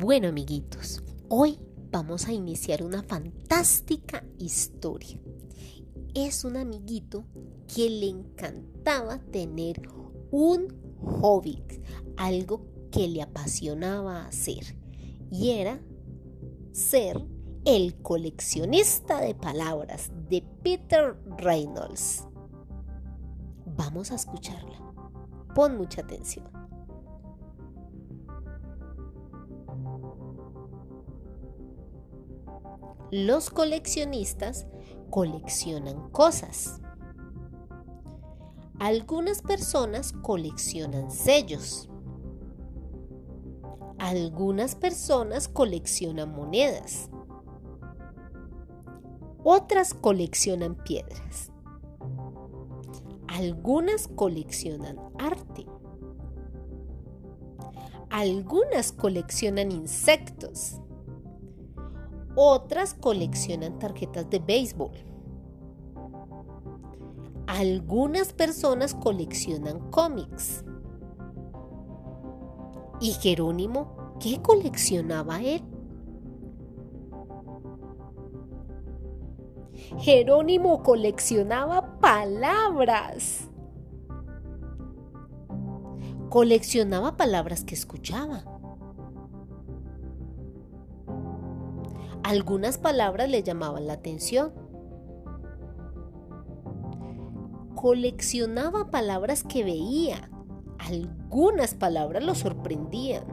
Bueno, amiguitos, hoy vamos a iniciar una fantástica historia. Es un amiguito que le encantaba tener un hobby, algo que le apasionaba hacer, y era ser el coleccionista de palabras de Peter Reynolds. Vamos a escucharla. Pon mucha atención. Los coleccionistas coleccionan cosas. Algunas personas coleccionan sellos. Algunas personas coleccionan monedas. Otras coleccionan piedras. Algunas coleccionan arte. Algunas coleccionan insectos. Otras coleccionan tarjetas de béisbol. Algunas personas coleccionan cómics. ¿Y Jerónimo qué coleccionaba él? Jerónimo coleccionaba palabras. Coleccionaba palabras que escuchaba. Algunas palabras le llamaban la atención. Coleccionaba palabras que veía. Algunas palabras lo sorprendían.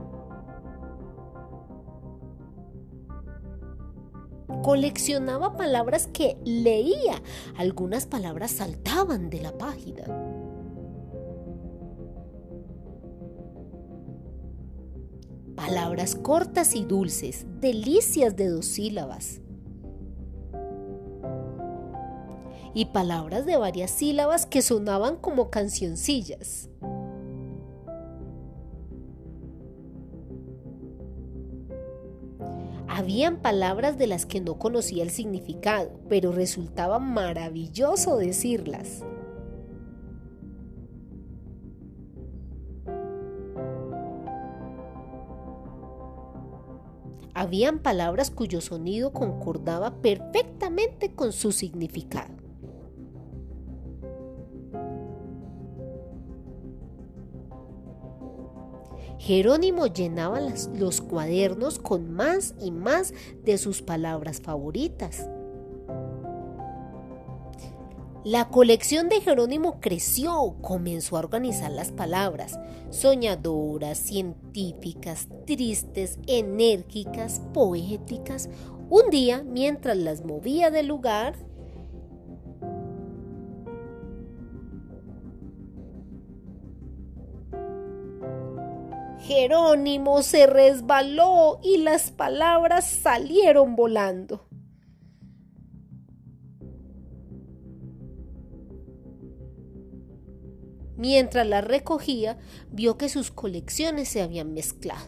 Coleccionaba palabras que leía. Algunas palabras saltaban de la página. Palabras cortas y dulces, delicias de dos sílabas. Y palabras de varias sílabas que sonaban como cancioncillas. Habían palabras de las que no conocía el significado, pero resultaba maravilloso decirlas. Habían palabras cuyo sonido concordaba perfectamente con su significado. Jerónimo llenaba los cuadernos con más y más de sus palabras favoritas. La colección de Jerónimo creció, comenzó a organizar las palabras, soñadoras, científicas, tristes, enérgicas, poéticas. Un día, mientras las movía del lugar, Jerónimo se resbaló y las palabras salieron volando. Mientras las recogía, vio que sus colecciones se habían mezclado.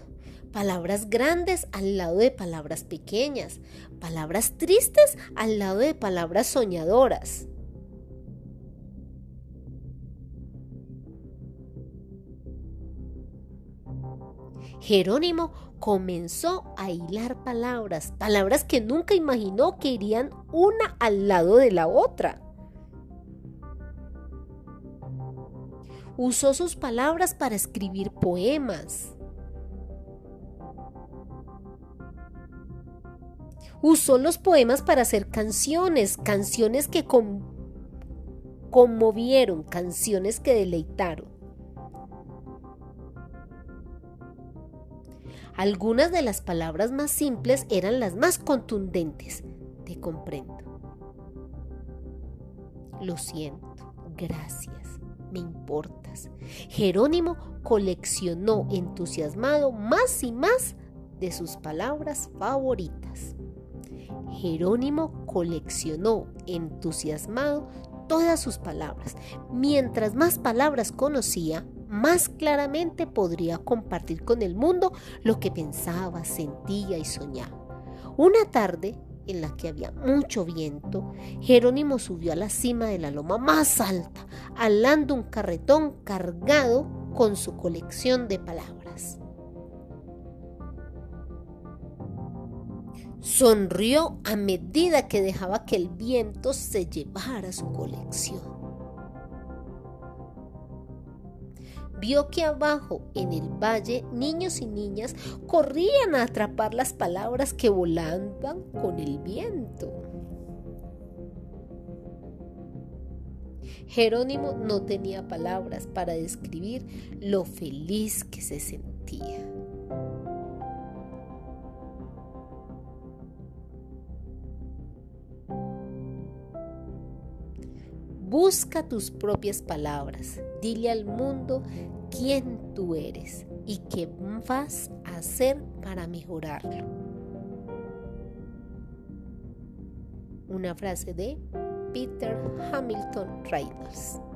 Palabras grandes al lado de palabras pequeñas, palabras tristes al lado de palabras soñadoras. Jerónimo comenzó a hilar palabras, palabras que nunca imaginó que irían una al lado de la otra. Usó sus palabras para escribir poemas. Usó los poemas para hacer canciones, canciones que conmovieron, canciones que deleitaron. Algunas de las palabras más simples eran las más contundentes. Te comprendo. Lo siento. Gracias me importas. Jerónimo coleccionó entusiasmado más y más de sus palabras favoritas. Jerónimo coleccionó entusiasmado todas sus palabras. Mientras más palabras conocía, más claramente podría compartir con el mundo lo que pensaba, sentía y soñaba. Una tarde, en la que había mucho viento, Jerónimo subió a la cima de la loma más alta, alando un carretón cargado con su colección de palabras. Sonrió a medida que dejaba que el viento se llevara su colección. vio que abajo en el valle niños y niñas corrían a atrapar las palabras que volaban con el viento. Jerónimo no tenía palabras para describir lo feliz que se sentía. Busca tus propias palabras. Dile al mundo quién tú eres y qué vas a hacer para mejorarlo. Una frase de Peter Hamilton Reynolds.